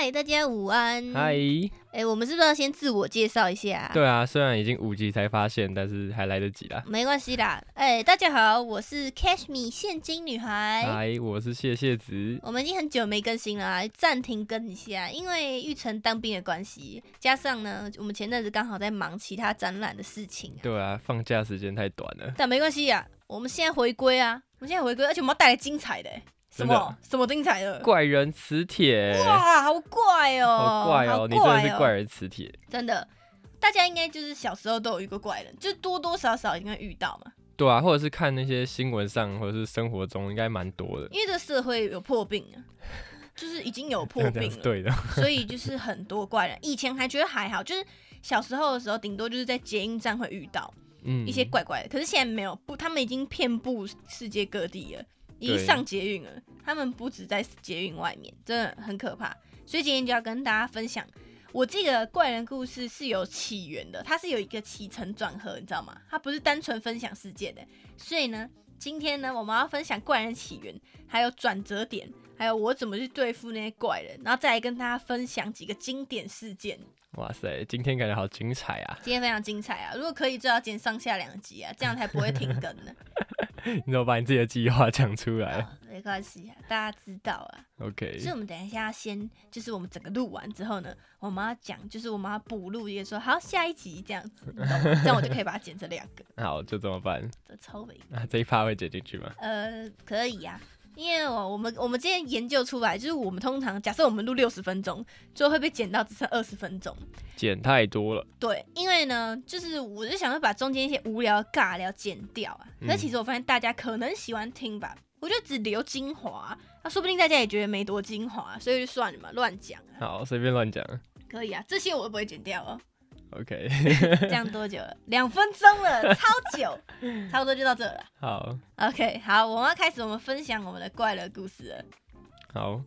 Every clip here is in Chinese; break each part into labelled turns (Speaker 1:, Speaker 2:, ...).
Speaker 1: 嗨，大家午安。
Speaker 2: 嗨，
Speaker 1: 哎，我们是不是要先自我介绍一下？
Speaker 2: 对啊，虽然已经五集才发现，但是还来得及啦。
Speaker 1: 没关系啦。哎，大家好，我是 Cash Me 现金女孩。
Speaker 2: 嗨，我是谢谢子。
Speaker 1: 我们已经很久没更新了，暂停更一下，因为玉成当兵的关系，加上呢，我们前阵子刚好在忙其他展览的事情。
Speaker 2: 对啊，放假时间太短了。
Speaker 1: 但没关系呀，我们现在回归啊，我们现在回归，而且我们要带来精彩的。什么什么精彩的
Speaker 2: 怪人磁铁？
Speaker 1: 哇，好怪哦，
Speaker 2: 好怪哦，你真的是怪人磁铁，
Speaker 1: 真的。大家应该就是小时候都有一个怪人，就多多少少应该遇到嘛。
Speaker 2: 对啊，或者是看那些新闻上，或者是生活中，应该蛮多的。
Speaker 1: 因为这社会有破病啊，就是已经有破病了，
Speaker 2: 对的。
Speaker 1: 所以就是很多怪人。以前还觉得还好，就是小时候的时候，顶多就是在捷运站会遇到，嗯，一些怪怪的。可是现在没有，不，他们已经遍布世界各地了。一上捷运了，他们不止在捷运外面，真的很可怕。所以今天就要跟大家分享，我这个怪人故事是有起源的，它是有一个起承转合，你知道吗？它不是单纯分享事件的。所以呢，今天呢，我们要分享怪人起源，还有转折点，还有我怎么去对付那些怪人，然后再来跟大家分享几个经典事件。
Speaker 2: 哇塞，今天感觉好精彩啊！
Speaker 1: 今天非常精彩啊！如果可以，就要剪上下两集啊，这样才不会停更呢。
Speaker 2: 你怎么把你自己的计划讲出来？
Speaker 1: 没关系啊，大家知道啊。
Speaker 2: OK。
Speaker 1: 所以我们等一下先，就是我们整个录完之后呢，我们要讲，就是我们要补录，一个说好下一集这样子，这样我就可以把它剪成两个。
Speaker 2: 好，就这么办。
Speaker 1: 这超美。
Speaker 2: 啊，这一趴会剪进去吗？
Speaker 1: 呃，可以呀。因为我我们我们今天研究出来，就是我们通常假设我们录六十分钟，最后会被剪到只剩二十分钟，
Speaker 2: 剪太多了。
Speaker 1: 对，因为呢，就是我就想要把中间一些无聊尬聊剪掉啊。可是其实我发现大家可能喜欢听吧，我就只留精华，那说不定大家也觉得没多精华，所以就算了嘛，乱讲。
Speaker 2: 好，随便乱讲。
Speaker 1: 可以啊，这些我都不会剪掉哦。
Speaker 2: OK，
Speaker 1: 这样多久了？两分钟了，超久，差不多就到这了。
Speaker 2: 好
Speaker 1: ，OK，好，我们要开始我们分享我们的怪人故事了。
Speaker 2: 好，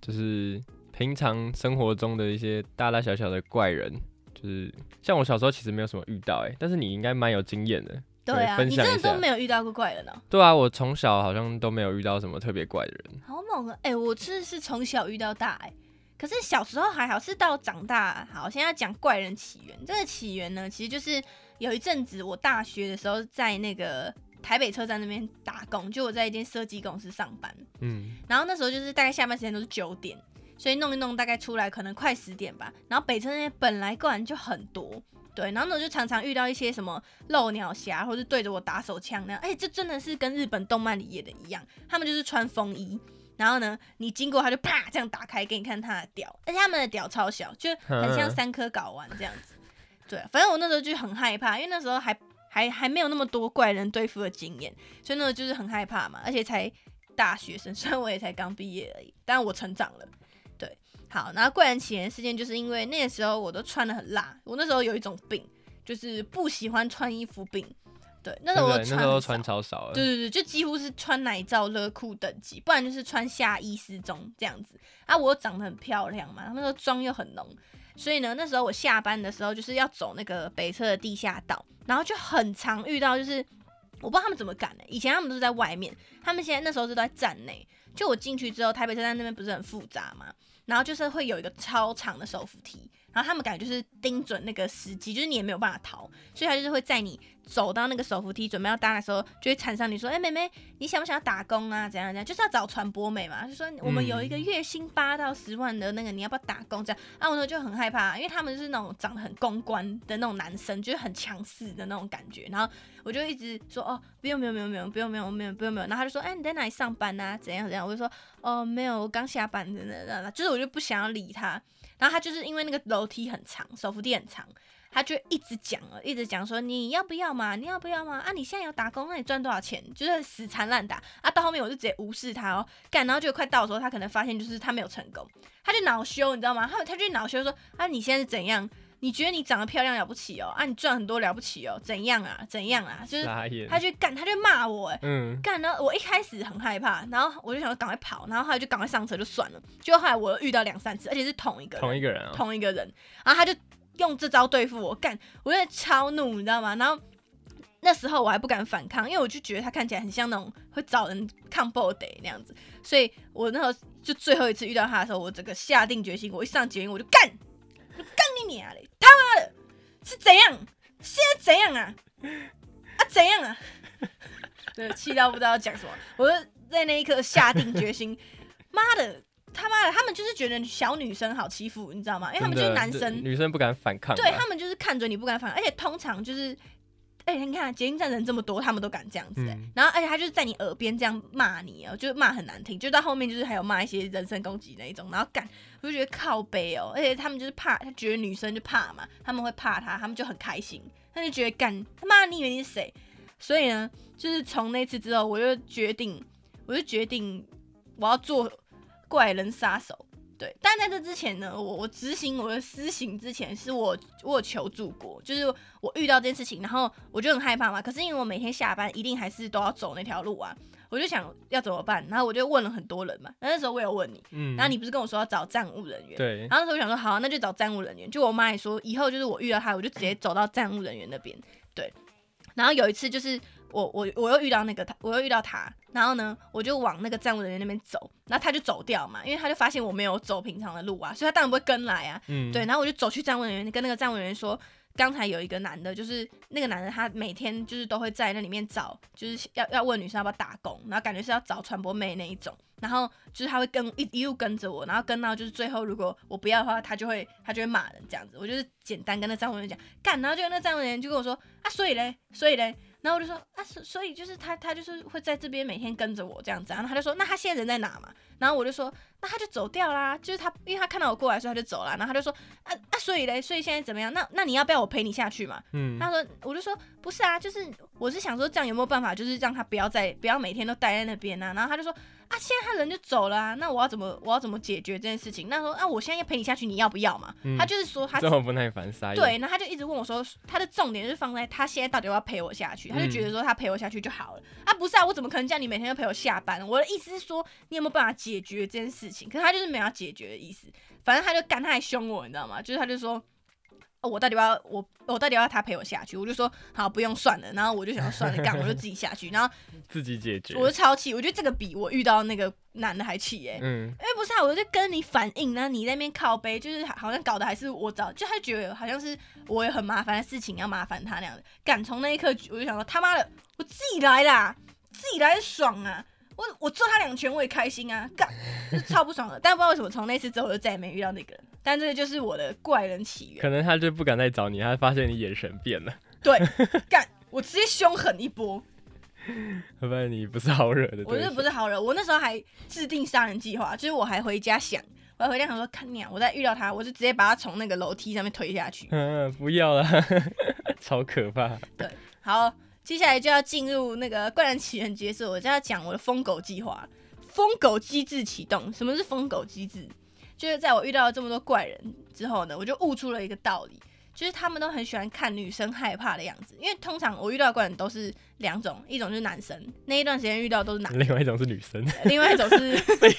Speaker 2: 就是平常生活中的一些大大小小的怪人，就是像我小时候其实没有什么遇到，哎，但是你应该蛮有经验的。
Speaker 1: 对啊，你真的都没有遇到过怪人哦。
Speaker 2: 对啊，我从小好像都没有遇到什么特别怪的人。
Speaker 1: 好猛啊！哎，我真的是从小遇到大，哎。可是小时候还好，是到长大好。现在讲怪人起源，这个起源呢，其实就是有一阵子我大学的时候在那个台北车站那边打工，就我在一间设计公司上班。嗯，然后那时候就是大概下班时间都是九点，所以弄一弄大概出来可能快十点吧。然后北车那边本来怪人就很多，对，然后呢就常常遇到一些什么漏鸟侠，或是对着我打手枪那样。哎，这真的是跟日本动漫里演的一样，他们就是穿风衣。然后呢，你经过他就啪这样打开给你看他的屌，而且他们的屌超小，就很像三颗睾丸这样子。对，反正我那时候就很害怕，因为那时候还还还没有那么多怪人对付的经验，所以那时候就是很害怕嘛。而且才大学生，虽然我也才刚毕业而已，但我成长了。对，好，然后怪人起源事件就是因为那个时候我都穿的很辣，我那时候有一种病，就是不喜欢穿衣服病。对，那时候我穿
Speaker 2: 穿超少，
Speaker 1: 对对对，就几乎是穿奶罩热裤等级，不然就是穿下衣失踪这样子。啊，我长得很漂亮嘛，那时候妆又很浓，所以呢，那时候我下班的时候就是要走那个北侧的地下道，然后就很常遇到，就是我不知道他们怎么赶的，以前他们都是在外面，他们现在那时候是在站内。就我进去之后，台北车站那边不是很复杂嘛，然后就是会有一个超长的手扶梯。然后他们感觉就是盯准那个时机，就是你也没有办法逃，所以他就是会在你走到那个手扶梯准备要搭的时候，就会缠上你说：“哎，妹妹，你想不想要打工啊？怎样怎样？就是要找传播美嘛。就说我们有一个月薪八到十万的那个，你要不要打工？这样啊，我呢就很害怕，因为他们是那种长得很公关的那种男生，就是很强势的那种感觉。然后我就一直说：哦，不用不用不用不用不用不用不用不用。然后他就说：哎，你在哪里上班啊？怎样怎样？我就说：哦，没有，我刚下班的那就是我就不想要理他。然后他就是因为那个楼梯很长，手扶梯很长，他就一直讲了，一直讲说你要不要嘛，你要不要嘛？啊，你现在有打工，那你赚多少钱？就是死缠烂打啊！到后面我就直接无视他哦，干，然后就快到的时候，他可能发现就是他没有成功，他就恼羞，你知道吗？他他就恼羞说啊，你现在是怎样？你觉得你长得漂亮了不起哦？啊，你赚很多了不起哦？怎样啊？怎样啊？就是他就干，他就骂我，哎，嗯，干呢。我一开始很害怕，然后我就想赶快跑，然后后来就赶快上车就算了。结果后来我遇到两三次，而且是同一个
Speaker 2: 同一个人，
Speaker 1: 同一个人，然后他就用这招对付我，干，我有点超怒，你知道吗？然后那时候我还不敢反抗，因为我就觉得他看起来很像那种会找人抗暴的那样子，所以我那时候就最后一次遇到他的时候，我整个下定决心，我一上捷运我就干，就干你娘嘞！他妈的，是怎样？现在怎样啊？啊怎样啊？对，气到不知道讲什么。我就在那一刻下定决心，妈的，他妈的，他们就是觉得小女生好欺负，你知道吗？因为他们就是男生，
Speaker 2: 女生不敢反抗，
Speaker 1: 对他们就是看准你不敢反抗，而且通常就是。哎，你看捷运站人这么多，他们都敢这样子哎。然后，而且他就是在你耳边这样骂你哦，就是骂很难听，就到后面就是还有骂一些人身攻击那一种。然后干，我就觉得靠背哦。而且他们就是怕，他觉得女生就怕嘛，他们会怕他，他们就很开心，他就觉得干他妈你以为你是谁？所以呢，就是从那次之后，我就决定，我就决定我要做怪人杀手。对，但在这之前呢，我我执行我的私刑之前，是我我有求助过，就是我遇到这件事情，然后我就很害怕嘛。可是因为我每天下班一定还是都要走那条路啊，我就想要怎么办，然后我就问了很多人嘛。那时候我有问你，嗯，然后你不是跟我说要找站务人员，
Speaker 2: 对，
Speaker 1: 然后那时候我想说好，那就找站务人员。就我妈也说，以后就是我遇到他，我就直接走到站务人员那边。对，然后有一次就是。我我我又遇到那个他，我又遇到他，然后呢，我就往那个站务人员那边走，然后他就走掉嘛，因为他就发现我没有走平常的路啊，所以他当然不会跟来啊。嗯，对，然后我就走去站务人员，跟那个站务人员说，刚才有一个男的，就是那个男的，他每天就是都会在那里面找，就是要要问女生要不要打工，然后感觉是要找传播妹那一种，然后就是他会跟一一路跟着我，然后跟到就是最后，如果我不要的话，他就会他就会骂人这样子。我就是简单跟那站务人员讲干，然后就那站务人员就跟我说啊，所以嘞，所以嘞。然后我就说啊，所所以就是他，他就是会在这边每天跟着我这样子。然后他就说，那他现在人在哪嘛？然后我就说，那他就走掉啦。就是他，因为他看到我过来，所以他就走了。然后他就说，啊啊，所以嘞，所以现在怎么样？那那你要不要我陪你下去嘛？嗯。他说，我就说不是啊，就是我是想说这样有没有办法，就是让他不要再不要每天都待在那边呢？然后他就说。啊，现在他人就走了啊，那我要怎么我要怎么解决这件事情？那说啊，我现在要陪你下去，你要不要嘛？他就是说他
Speaker 2: 这么不耐烦，
Speaker 1: 对，那他就一直问我说，他的重点是放在他现在到底要不要陪我下去？他就觉得说他陪我下去就好了啊，不是啊，我怎么可能叫你每天都陪我下班？我的意思是说，你有没有办法解决这件事情？可是他就是没有解决的意思，反正他就干，他还凶我，你知道吗？就是他就说。我到底要我我到底要他陪我下去？我就说好不用算了，然后我就想要算了，干我就自己下去，然后
Speaker 2: 自己解决。
Speaker 1: 我就超气，我觉得这个比我遇到那个男的还气耶。嗯，因为不是啊，我就跟你反映，然后你那边靠背，就是好像搞的还是我找，就他觉得好像是我有很麻烦的事情要麻烦他那样的。敢从那一刻我就想说他妈的，我自己来啦，自己来爽啊！我我揍他两拳我也开心啊，干就超不爽的。但不知道为什么从那次之后我就再也没遇到那个人。但这个就是我的怪人起源。
Speaker 2: 可能他就不敢再找你，他发现你眼神变了。
Speaker 1: 对，干我直接凶狠一波。
Speaker 2: 会发现你不是好惹的。
Speaker 1: 我是不是好惹？我那时候还制定杀人计划，就是我还回家想，我还回家想说，看你啊，我再遇到他，我就直接把他从那个楼梯上面推下去。
Speaker 2: 嗯，不要了，超可怕。
Speaker 1: 对，好。接下来就要进入那个怪人起源角色，我就要讲我的疯狗计划。疯狗机制启动。什么是疯狗机制？就是在我遇到了这么多怪人之后呢，我就悟出了一个道理，就是他们都很喜欢看女生害怕的样子。因为通常我遇到的怪人都是两种，一种就是男生，那一段时间遇到都是男；
Speaker 2: 另外一种是女生，
Speaker 1: 另外一种是另外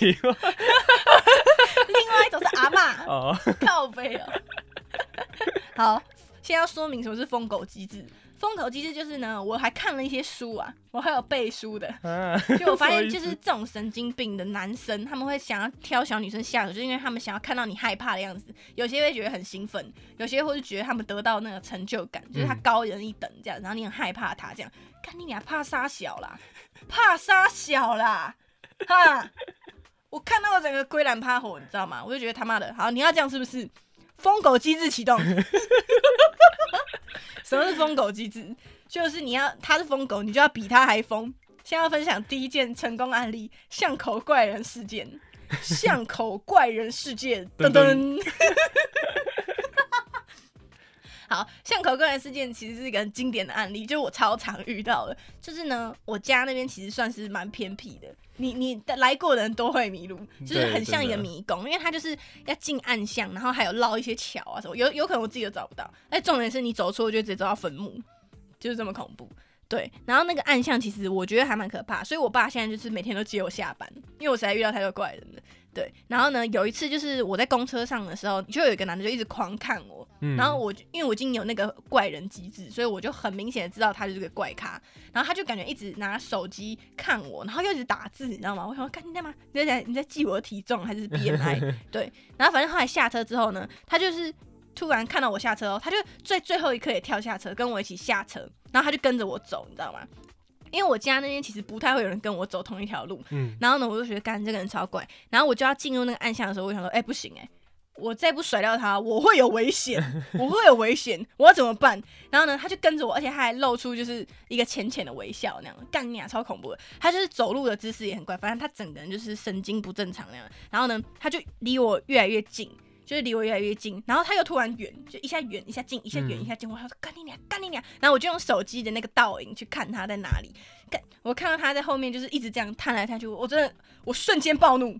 Speaker 1: 一种是阿妈 哦，靠背哦。好，先要说明什么是疯狗机制。疯狗机制就是呢，我还看了一些书啊，我还有背书的，就我发现就是这种神经病的男生，他们会想要挑小女生下手，就是因为他们想要看到你害怕的样子，有些会觉得很兴奋，有些会是觉得他们得到那个成就感，就是他高人一等这样，然后你很害怕他这样，看你俩怕杀小啦，怕杀小啦，哈，我看到我整个龟兰怕火，你知道吗？我就觉得他妈的好，你要这样是不是？疯狗机制启动。什么是疯狗机制？就是你要他是疯狗，你就要比他还疯。先要分享第一件成功案例——巷口怪人事件。巷口怪人事件，噔噔。好，巷口怪人事件其实是一个很经典的案例，就是我超常遇到的。就是呢，我家那边其实算是蛮偏僻的。你你来过的人都会迷路，就是很像一个迷宫，因为它就是要进暗巷，然后还有绕一些桥啊什么，有有可能我自己都找不到。哎，重点是你走错就直接走到坟墓，就是这么恐怖。对，然后那个暗巷其实我觉得还蛮可怕，所以我爸现在就是每天都接我下班，因为我实在遇到太多怪人了。对，然后呢，有一次就是我在公车上的时候，就有一个男的就一直狂看我，
Speaker 2: 嗯
Speaker 1: 然后我就因为我已经有那个怪人机制，所以我就很明显的知道他就是个怪咖，然后他就感觉一直拿手机看我，然后又一直打字，你知道吗？我想说，干你干嘛？你在你在记我的体重还是 BMI？对，然后反正后来下车之后呢，他就是突然看到我下车哦，他就最最后一刻也跳下车跟我一起下车，然后他就跟着我走，你知道吗？因为我家那边其实不太会有人跟我走同一条路，
Speaker 2: 嗯，
Speaker 1: 然后呢，我就觉得干这个人超怪，然后我就要进入那个暗巷的时候，我想说，哎、不行哎、我再不甩掉他，我会有危险，我会有危险，我要怎么办？然后呢，他就跟着我，而且他还露出就是一个浅浅的微笑那样，干你啊，超恐怖的。他就是走路的姿势也很怪，反正他整个人就是神经不正常那样。然后呢，他就离我越来越近。就是离我越来越近，然后他又突然远，就一下远一下近，一下远
Speaker 2: 嗯
Speaker 1: 一下近。我说干你娘，干你娘！然后我就用手机的那个倒影去看他在哪里。干，我看到他在后面就是一直这样探来探去，我真的我瞬间暴怒，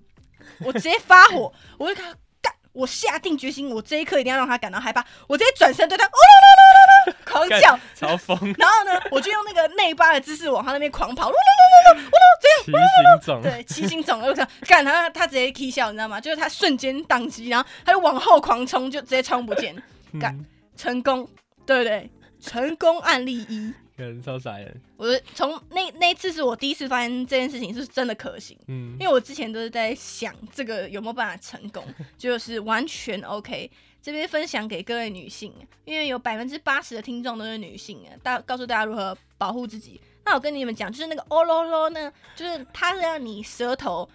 Speaker 1: 我直接发火，我就看我下定决心，我这一刻一定要让他感到害怕，我直接转身对他哦喽喽喽喽喽狂叫，然后呢，我就用那个内八的姿势往他那边狂跑，
Speaker 2: 奇形种，
Speaker 1: 对，七星总我想 干他，他直接 K 笑，你知道吗？就是他瞬间宕机，然后他就往后狂冲，就直接冲不见，干
Speaker 2: 嗯，
Speaker 1: 成功，对不对？成功案例一。
Speaker 2: 人超傻人，
Speaker 1: 我是从那那一次是我第一次发现这件事情是真的可行，
Speaker 2: 嗯
Speaker 1: 因为我之前都是在想这个有没有办法成功，就是完全 OK。这边分享给各位女性，因为有百分之八十的听众都是女性啊，大告诉大家如何保护自己。那我跟你们讲，就是那个哦喽喽呢，就是它是让你舌头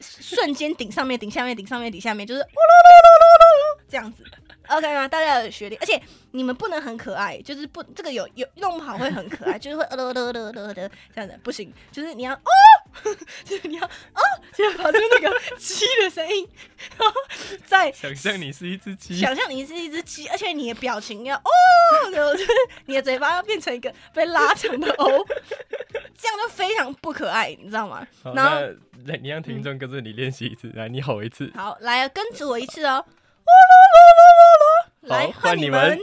Speaker 1: 瞬间顶上面、顶下面、顶上面、顶下面，就是哦喽喽喽喽喽这样子。OK 吗？大家有学历，而且你们不能很可爱，就是不这个有有弄不好会很可爱，就是会呃了了了了的这样子，不行，就是你要哦，就是你要哦，就要发出那个 鸡的声音，然后再
Speaker 2: 想象你是一只鸡，
Speaker 1: 想象你是一只鸡，而且你的表情要哦，然后就是你的嘴巴要变成一个被拉长的 O，这样就非常不可爱，你知道吗？然后
Speaker 2: 来你让听众跟着你练习一次，来你吼一次，
Speaker 1: 好，来跟着我一次哦，哦啦啦啦啦啦，来
Speaker 2: 好
Speaker 1: 换你
Speaker 2: 们
Speaker 1: 们，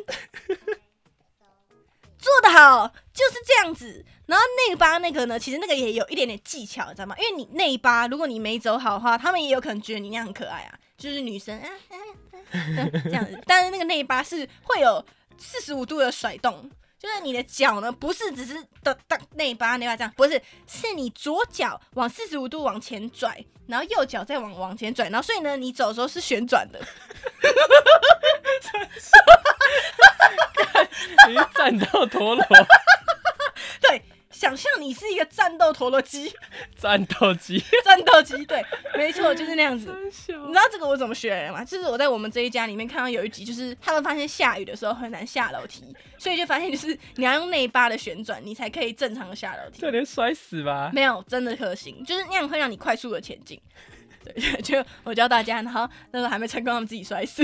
Speaker 1: 做得好，就是这样子。然后内八那个呢，其实那个也有一点点技巧，你知道吗？因为你内八，如果你没走好的话，他们也有可能觉得你那样很可爱啊，就是女生啊啊啊啊这样子。但是那个内八是会有四十五度的甩动，就是你的脚呢，不是只是的的内八内八这样，不是，是你左脚往四十五度往前拽，然后右脚再往往前拽，然后所以呢，你走的时候是旋转的。
Speaker 2: 你是战斗陀螺，
Speaker 1: 对，想象你是一个战斗陀螺机，
Speaker 2: 战斗机，
Speaker 1: 战斗机，对，没错，就是那样子。你知道这个我怎么学来的吗？就是我在我们这一家里面看到有一集，就是他们发现下雨的时候很难下楼梯，所以就发现就是你要用内八的旋转，你才可以正常的下楼梯
Speaker 2: 这。连摔死吧？
Speaker 1: 没有，真的可行，就是那样会让你快速的前进。对，就我教大家，然后那时候还没成功，他们自己摔死。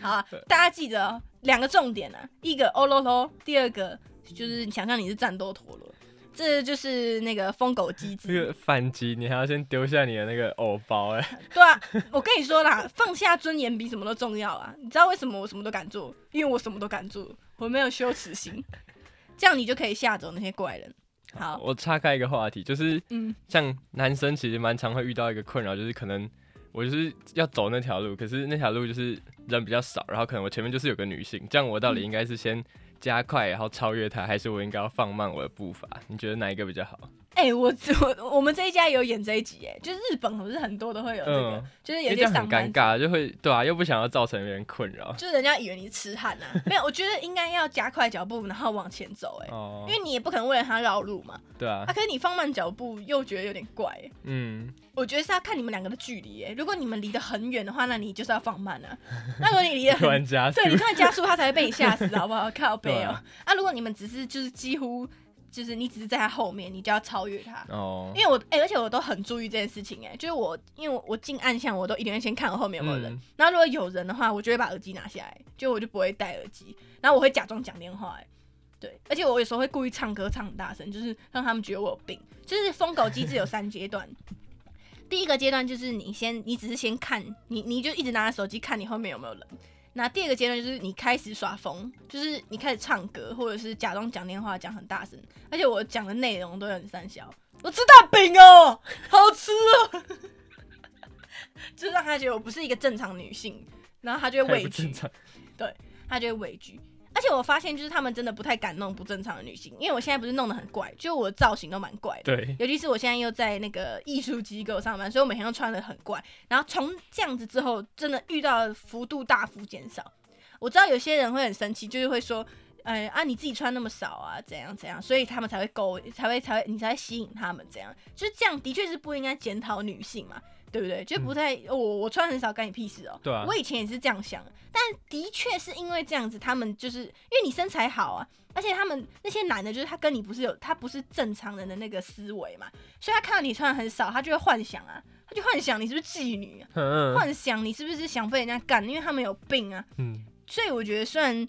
Speaker 1: 好、啊，大家记得哦，两个重点啊，一个哦喽喽，第二个就是你想象你是战斗陀螺，这就是那个疯狗机
Speaker 2: 这
Speaker 1: 制。
Speaker 2: 个反击，你还要先丢下你的那个偶包哎、
Speaker 1: 对啊，我跟你说啦，放下尊严比什么都重要啊！你知道为什么我什么都敢做？因为我什么都敢做，我没有羞耻心，这样你就可以吓走那些怪人。好，
Speaker 2: 我岔开一个话题，就是
Speaker 1: 嗯，
Speaker 2: 像男生其实蛮常会遇到一个困扰，就是可能我就是要走那条路，可是那条路就是人比较少，然后可能我前面就是有个女性，这样我到底应该是先加快然后超越他，还是我应该要放慢我的步伐？你觉得哪一个比较好？
Speaker 1: 哎、我 我我们这一家有演这一集，哎，就是日本不是很多都会有这个，
Speaker 2: 嗯
Speaker 1: 就是有些
Speaker 2: 尴尬，就会对啊，又不想要造成别人困扰。
Speaker 1: 就是人家以为你是痴汉啊。没有，我觉得应该要加快脚步，然后往前走，哎、
Speaker 2: 哦
Speaker 1: 因，为你也不可能为了他绕路嘛。
Speaker 2: 对啊
Speaker 1: 啊，，可是你放慢脚步又觉得有点怪、哎
Speaker 2: 嗯，
Speaker 1: 我觉得是要看你们两个的距离，哎，如果你们离得很远的话，那你就是要放慢啊。那如果你离得
Speaker 2: 突
Speaker 1: 很对，你突然加速，他才会被你吓死，好不好？靠背哦、
Speaker 2: 对啊
Speaker 1: 啊。如果你们只是就是几乎就是你只是在他后面，你就要超越他。
Speaker 2: 哦
Speaker 1: 因，为我哎、而且我都很注意这件事情哎、就是我因为我我进暗巷，我都一定会先看我后面有没有人。
Speaker 2: 嗯
Speaker 1: 然后如果有人的话，我就会把耳机拿下来，就我就不会戴耳机，然后我会假装讲电话哎、对，而且我有时候会故意唱歌唱很大声，就是让他们觉得我有病。就是疯狗机制有三阶段，第一个阶段就是你先，你只是先看，你你就一直拿着手机看你后面有没有人，那第二个阶段就是你开始耍疯，就是你开始唱歌，或者是假装讲电话讲很大声，而且我讲的内容都很三小。我吃大饼哦，好吃哦，就让他觉得我不是一个正常女性，然后他就会畏惧，对，他就会畏惧。而且我发现，就是他们真的不太敢弄不正常的女性，因为我现在不是弄得很怪，就我的造型都蛮怪的。
Speaker 2: 对，
Speaker 1: 尤其是我现在又在那个艺术机构上班，所以我每天都穿的很怪。然后从这样子之后，真的遇到幅度大幅减少。我知道有些人会很生气，就是会说，哎啊，你自己穿那么少啊，怎样怎样，所以他们才会勾，才会才会你才会吸引他们这样。就是这样，的确是不应该检讨女性嘛。对不对？就不太我我穿很少，干你屁事哦。
Speaker 2: 对啊。
Speaker 1: 我以前也是这样想，但的确是因为这样子，他们就是因为你身材好啊，而且他们那些男的，就是他跟你不是有他不是正常人的那个思维嘛，所以他看到你穿很少，他就会幻想啊，他就幻想你是不是妓女，幻想你是不是想被人家干，因为他们有病啊。嗯。所以我觉得，虽然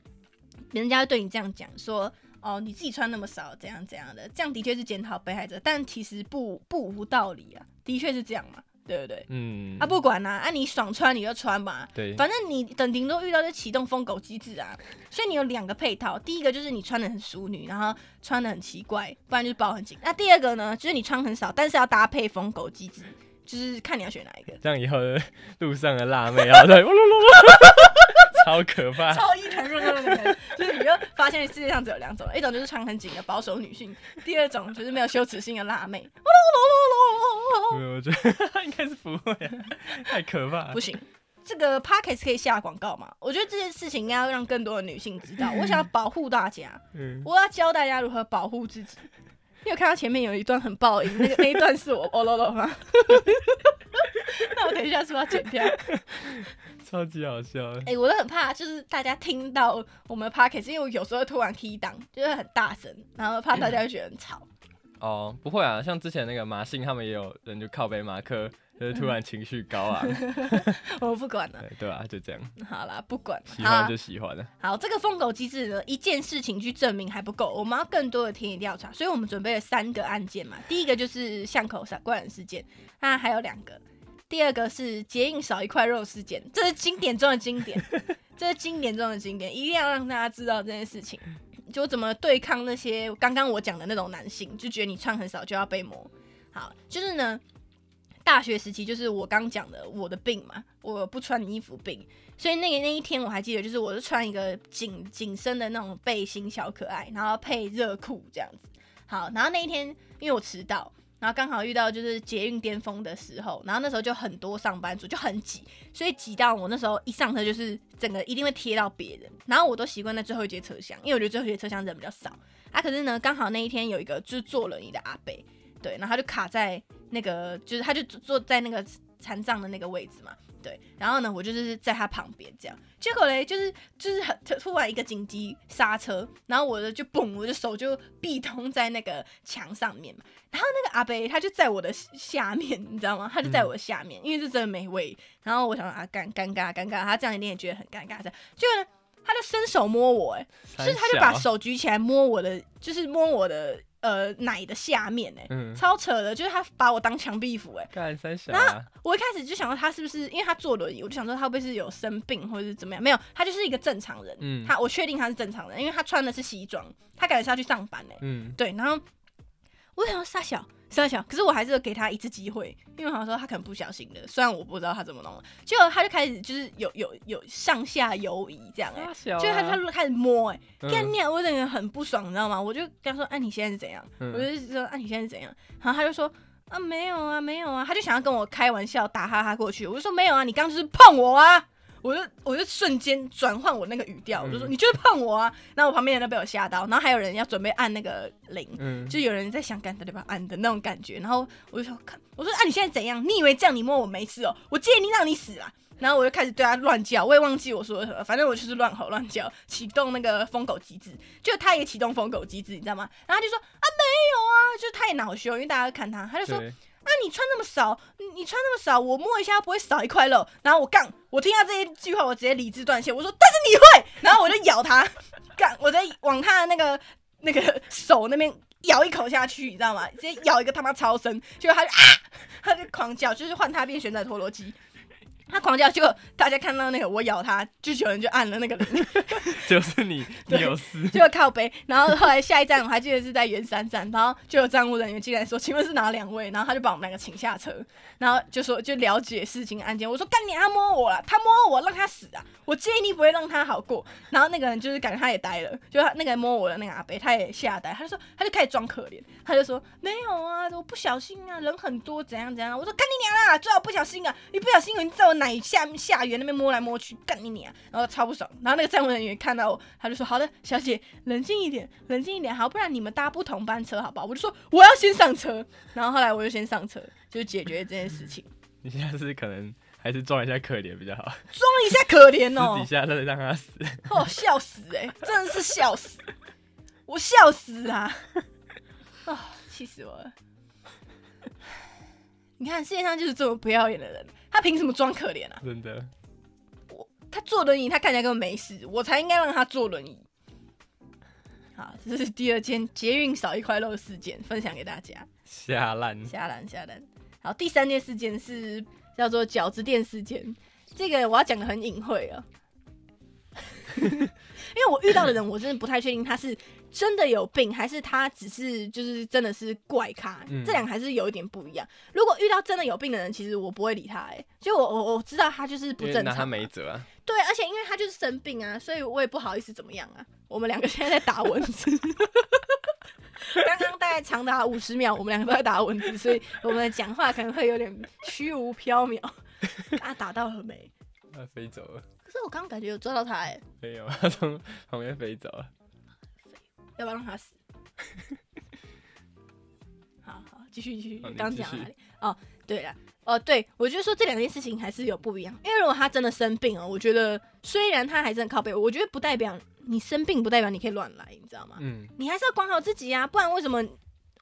Speaker 1: 人家对你这样讲说，哦，你自己穿那么少，怎样怎样的，这样的确是检讨被害者，但其实不不无道理啊，的确是这样嘛。对不对？嗯，啊，不管啦，啊，你爽穿你就穿吧。
Speaker 2: 对，
Speaker 1: 反正你等顶多遇到就启动疯狗机制啊。所以你有两个配套，第一个就是你穿的很淑女，然后穿的很奇怪，不然就是包很紧。那第二个呢，就是你穿很少，但是要搭配疯狗机制，就是看你要选哪一个。
Speaker 2: 这样以后路上的辣妹啊，对。超可怕，
Speaker 1: 超一团热热的人，就是你就发现世界上只有两种，一种就是穿很紧的保守女性，第二种就是没有羞耻心的辣妹。
Speaker 2: 我觉得 应该是不会，太可怕。
Speaker 1: 不行，这个 p o c k e t 可以下广告嘛？我觉得这件事情应该要让更多的女性知道。我想要保护大家，我要教大家如何保护自己。你有看到前面有一段很爆音，那个那一段是我哦喽喽吗？那我等一下是不是要剪掉？
Speaker 2: 超级好笑！
Speaker 1: 哎，我都很怕，就是大家听到我们 p o c k e t 因为我有时候突然 key 档，就是很大声，然后怕大家会觉得很吵。
Speaker 2: 哦，不会啊，像之前那个马信他们也有人就靠背马克，就是突然情绪高啊。
Speaker 1: 我不管了。
Speaker 2: 对啊，就这样。
Speaker 1: 好啦，不管，
Speaker 2: 喜欢就喜欢了。
Speaker 1: 好，这个疯狗机制呢，一件事情去证明还不够，我们要更多的田野调查，所以我们准备了三个案件嘛。第一个就是巷口杀怪人事件，那还有两个。第二个是结印少一块肉事件，这是经典中的经典，这是经典中的经典，一定要让大家知道这件事情。就怎么对抗那些刚刚我讲的那种男性，就觉得你穿很少就要被磨。好，就是呢，大学时期就是我刚讲的我的病嘛，我不穿衣服病，所以那个那一天我还记得，就是我是穿一个紧紧身的那种背心小可爱，然后配热裤这样子。好，然后那一天因为我迟到。然后刚好遇到就是捷运巅峰的时候，然后那时候就很多上班族就很挤，所以挤到我那时候一上车就是整个一定会贴到别人，然后我都习惯在最后一节车厢，因为我觉得最后一节车厢人比较少啊。可是呢，刚好那一天有一个就是坐轮椅的阿伯，对，然后他就卡在那个就是他就坐在那个残障的那个位置嘛。对，然后呢，我就是在他旁边这样，结果嘞，就是就是很突然一个紧急刹车，然后我的就嘣，我的手就壁通在那个墙上面嘛，然后那个阿贝他就在我的下面，你知道吗？他就在我的下面，因为是真的没位，然后我想啊，尴尴尬尴尬，他这样一定也觉得很尴尬的，结果呢，他就伸手摸我，哎，就是他就把手举起来摸我的，就是摸我的。呃，奶的下面哎，超扯的，就是他把我当墙壁虎哎。
Speaker 2: 然
Speaker 1: 后我一开始就想到他是不是，因为他坐轮椅，我就想说他会不会是有生病或者是怎么样？没有，他就是一个正常人。嗯，他我确定他是正常人，因为他穿的是西装，他感觉是要去上班哎。嗯，对，然后我想说傻小。撒小，可是我还是给他一次机会，因为好像说他可能不小心的，虽然我不知道他怎么弄了，结果他就开始就是有有有上下游移这样哎，就是他他开始摸哎，干你，我整个很不爽，你知道吗？我就跟他说，哎，你现在是怎样？我就说，哎，你现在是怎样？然后他就说，啊，没有啊，没有啊，他就想要跟我开玩笑，打哈哈过去。我就说，没有啊，你刚就是碰我啊。我就我就瞬间转换我那个语调，我就说你就是碰我啊！然后我旁边人都被我吓到，然后还有人要准备按那个铃，就有人在想干对吧按的那种感觉。然后我就说看，我说啊你现在怎样？你以为这样你摸我没事哦？我建议你让你死啊！然后我就开始对他乱叫，我也忘记我说什么，反正我就是乱吼乱叫，启动那个疯狗机制，就他也启动疯狗机制，你知道吗？然后他就说啊没有啊，就是他也恼羞，因为大家看他，他就说。啊！你穿那么少，你穿那么少，我摸一下不会少一块肉。然后我杠，我听到这一句话，我直接理智断线。我说：“但是你会。”然后我就咬他，杠，我在往他的那个那个手那边咬一口下去，你知道吗？直接咬一个他妈超声，结果他就啊，他就狂叫，就是换他变旋转陀螺机。他狂叫，结果大家看到那个我咬他，就有人就按了那个铃，
Speaker 2: 就是你，你有事，
Speaker 1: 就靠背。然后后来下一站我还记得是在圆山站，然后就有站务人员进来说：“请问是哪两位？”然后他就把我们两个请下车，然后就说就了解事情案件。我说：“干你，他摸我了，他摸我，让他死啊！我建议你不会让他好过。”然后那个人就是感觉他也呆了，就他那个摸我的那个阿伯，他也吓呆，他就说他就开始装可怜，他就说：“没有啊，我不小心啊，人很多，怎样怎样。”我说：“干你娘啦，最好不小心啊，你不小心你在我奶下下缘那边摸来摸去，干你娘！”然后超不爽。然后那个站务人员看到我，他就说：“好的，小姐，冷静一点，冷静一点，好，不然你们搭不同班车，好不好？”我就说：“我要先上车。”然后后来我就先上车，就解决这件事情。
Speaker 2: 你现在是可能还是装一下可怜比较好，
Speaker 1: 装一下可怜哦
Speaker 2: 底，下让让他死。
Speaker 1: 哦，笑死哎、真的是笑死，我笑死啊！啊、气死我了！你看世界上就是这么不要脸的人，他凭什么装可怜啊？
Speaker 2: 真的，我
Speaker 1: 他坐轮椅，他看起来根本没事，我才应该让他坐轮椅。好，这是第二件捷运少一块肉的事件，分享给大家。
Speaker 2: 下烂。
Speaker 1: 下烂下烂。好，第三件事件是叫做饺子店事件，这个我要讲的很隐晦啊，因 为我遇到的人，我真的不太确定他是真的有病，还是他只是就是真的是怪咖，
Speaker 2: 嗯
Speaker 1: 这两个还是有一点不一样。如果遇到真的有病的人，其实我不会理他、哎，就我我我知道他就是不
Speaker 2: 因为拿他没辙啊！
Speaker 1: 对，而且因为他就是生病啊，所以我也不好意思怎么样啊。我们两个现在在打蚊子，刚刚大概长达五十秒，我们两个都在打蚊子，所以我们的讲话可能会有点虚无缥缈。啊，打到了没？
Speaker 2: 他飞走了，
Speaker 1: 可是我刚刚感觉有抓到他、哎，
Speaker 2: 没有，他从旁边飞走了。
Speaker 1: 要不要让他死？好好，继续继续
Speaker 2: 好，你
Speaker 1: 刚讲哪里？哦，对了，哦，对，我觉得说这两件事情还是有不一样，因为如果他真的生病了，我觉得虽然他还是很靠背，我觉得不代表你生病不代表你可以乱来，你知道吗？
Speaker 2: 嗯，
Speaker 1: 你还是要管好自己啊，不然为什么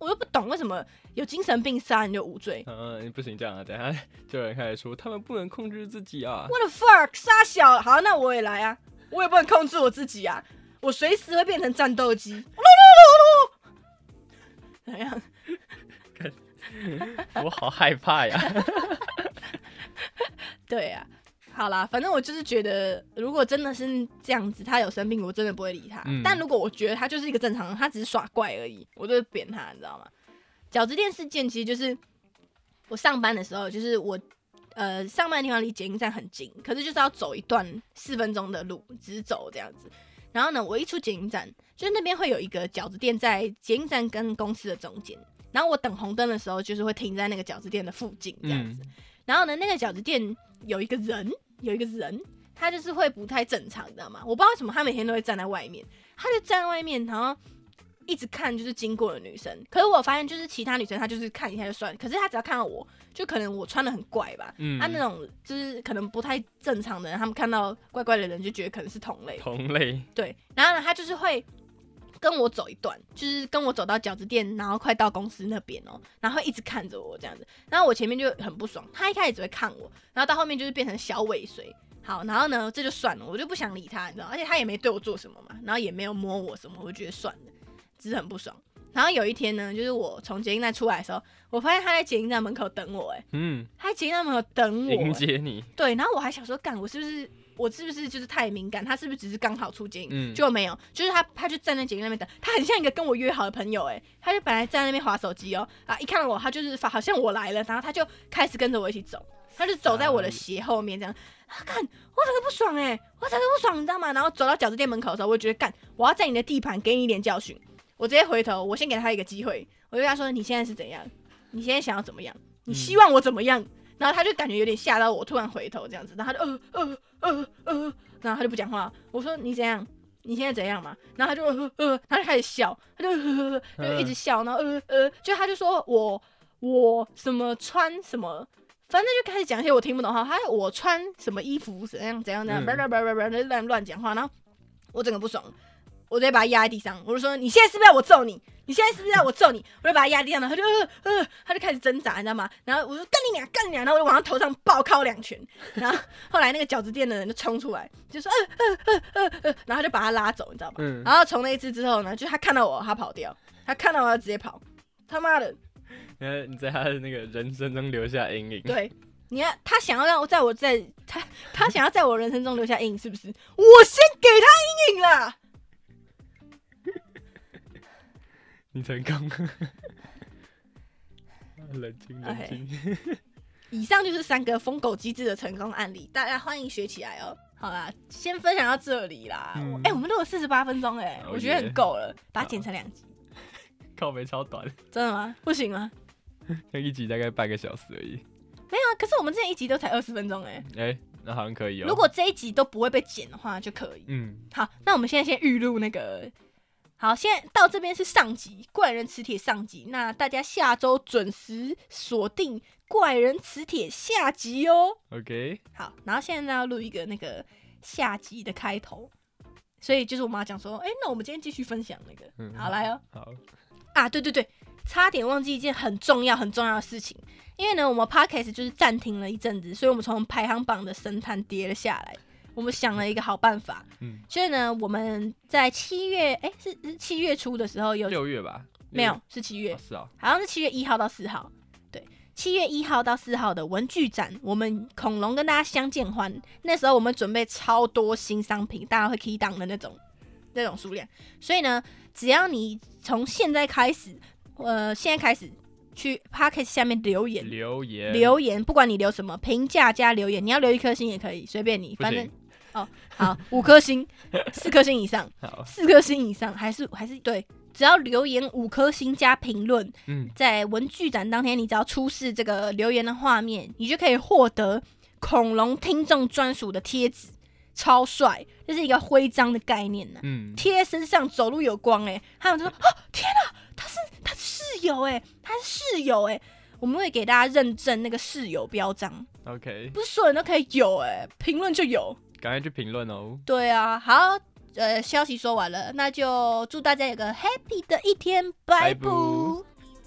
Speaker 1: 我又不懂为什么有精神病杀人就无罪
Speaker 2: 嗯，你不行这样啊！等下就有人开始说他们不能控制自己啊。
Speaker 1: ？What the fuck，杀小好，那我也来啊，我也不能控制我自己啊，我随时会变成战斗机。怎样？
Speaker 2: 我好害怕呀！
Speaker 1: 对啊，好啦，反正我就是觉得，如果真的是这样子，他有生病，我真的不会理他。
Speaker 2: 嗯
Speaker 1: 但如果我觉得他就是一个正常人，他只是耍怪而已，我就会扁他，你知道吗？饺子店事件其实就是我上班的时候，就是我呃上班的地方离捷运站很近，可是就是要走一段四分钟的路，直走这样子。然后呢，我一出捷运站，就是那边会有一个饺子店在捷运站跟公司的中间。然后我等红灯的时候，就是会停在那个饺子店的附近这样子。然后呢，那个饺子店有一个人，有一个人，他就是会不太正常，你知道吗？我不知道为什么他每天都会站在外面，他就站在外面，然后一直看就是经过的女生。可是我发现，就是其他女生她就是看一下就算，可是她只要看到我，就可能我穿的很怪吧。
Speaker 2: 嗯，
Speaker 1: 他、那种就是可能不太正常的人，他们看到怪怪的人就觉得可能是同类，
Speaker 2: 同类，
Speaker 1: 对。然后呢，他就是会跟我走一段，就是跟我走到饺子店，然后快到公司那边哦，然后一直看着我这样子。然后我前面就很不爽，他一开始只会看我，然后到后面就是变成小尾随。好，然后呢，这就算了，我就不想理他，你知道，而且他也没对我做什么嘛，然后也没有摸我什么，我就觉得算了，只是很不爽。然后有一天呢，就是我从捷运站出来的时候，我发现他在捷运站门口等我、哎，
Speaker 2: 嗯，
Speaker 1: 他在捷运站门口等我、
Speaker 2: 迎
Speaker 1: 哎
Speaker 2: 接你，
Speaker 1: 对，然后我还想说，干，我是不是我是不是就是太敏感？他是不是只是刚好出警？
Speaker 2: 嗯
Speaker 1: 就没有，就是他他就站在警那边等，他很像一个跟我约好的朋友，哎，他就本来站在那边划手机哦，啊，一看到我，他就是发好像我来了，然后他就开始跟着我一起走，他就走在我的斜后面这样。啊，看我整个不爽哎、我整个不爽，你知道吗？然后走到饺子店门口的时候，我就觉得干，我要在你的地盘给你一点教训。我直接回头，我先给他一个机会，我就跟他说：“你现在是怎样？你现在想要怎么样？你希望我怎么样？”然后他就感觉有点吓到我，突然回头这样子，然后他就呃呃呃呃，然后他就不讲话。我说：“你怎样？你现在怎样嘛？”然后他就呃呃，他就开始笑，他就呃呃就一直笑，然后呃呃，就他就说我我什么穿什么。反正就开始讲一些我听不懂的话，他我穿什么衣服怎样怎样怎样，叭叭叭叭叭乱乱讲话，然后我整个不爽，我直接把他压在地上，我就说你现在是不是要我揍你？你现在是不是要我揍你？我就把他压地上，然后他就呃呃，他就开始挣扎，你知道吗？然后我说干你娘，干你娘！然后我就往他头上暴敲两拳，然后后来那个饺子店的人就冲出来，就说呃呃呃呃呃，然后他就把他拉走，你知道吗？
Speaker 2: 嗯，
Speaker 1: 然后从那一次之后呢，就他看到我，他跑掉，他看到我，他直接跑，他妈的，
Speaker 2: 因为你在他的那个人生中留下阴影，
Speaker 1: 对，你看他想要让我在我在他他想要在我人生中留下阴影，是不是？我先给他阴影啦。
Speaker 2: 你成功，冷静冷静。
Speaker 1: 以上就是三个疯狗机制的成功案例，大家欢迎学起来哦。好啦，先分享到这里啦。哎、
Speaker 2: 嗯
Speaker 1: 我们录了四十八分钟，哎，
Speaker 2: 哦
Speaker 1: 我觉得很够了，把它剪成两集，
Speaker 2: 靠背超短，
Speaker 1: 真的吗？不行吗？
Speaker 2: 那一集大概半个小时而已。
Speaker 1: 没有啊，可是我们之前一集都才二十分钟，哎，
Speaker 2: 哎、那好像可以哦。
Speaker 1: 如果这一集都不会被剪的话就可以。
Speaker 2: 嗯，
Speaker 1: 好，那我们现在先预录那个。好，现在到这边是上集《怪人磁铁》上集，那大家下周准时锁定《怪人磁铁》下集哦。
Speaker 2: OK，
Speaker 1: 好，然后现在呢要录一个那个下集的开头，所以就是我们要讲说，哎、那我们今天继续分享那个，
Speaker 2: 嗯
Speaker 1: 好来哦。
Speaker 2: 好，
Speaker 1: 啊，对对对，差点忘记一件很重要很重要的事情，因为呢，我们 podcast 就是暂停了一阵子，所以我们从排行榜的神坛跌了下来。我们想了一个好办法，
Speaker 2: 嗯，
Speaker 1: 所以呢，我们在七月，哎、是是七月初的时候有
Speaker 2: 六月吧？
Speaker 1: 没有？是七月
Speaker 2: 哦，是啊，
Speaker 1: 好像是七月一号到四号，对，七月一号到四号的文具展，我们恐龙跟大家相见欢。那时候我们准备超多新商品，大家会 key 档的那种那种数量。所以呢，只要你从现在开始，呃，现在开始去 p o c k e t 下面留言。
Speaker 2: 留言
Speaker 1: 留言，不管你留什么评价加留言，你要留一颗星也可以，随便你，反正
Speaker 2: 行
Speaker 1: 哦，好，五颗星，四颗星以上，
Speaker 2: 好，
Speaker 1: 四颗星以上，还是还是对，只要留言五颗星加评论，
Speaker 2: 嗯，
Speaker 1: 在文具展当天，你只要出示这个留言的画面，你就可以获得恐龙听众专属的贴纸，超帅，这是一个徽章的概念呢、
Speaker 2: 嗯，
Speaker 1: 贴身上走路有光哎、他们就说哦天哪、他是他是室友哎、他是室友哎、我们会给大家认证那个室友标章
Speaker 2: ，OK，
Speaker 1: 不是所有人都可以有哎、评论就有。
Speaker 2: 赶快去评论哦。
Speaker 1: 对啊，好，呃，消息说完了，那就祝大家有个 happy 的一天，拜
Speaker 2: 拜
Speaker 1: 拜。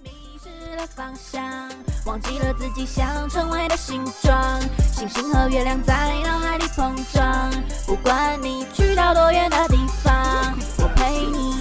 Speaker 3: 迷失了方向，忘记了自己想成为的形状。星星和月亮在脑海里碰撞，不管你去到多远的地方，我陪你。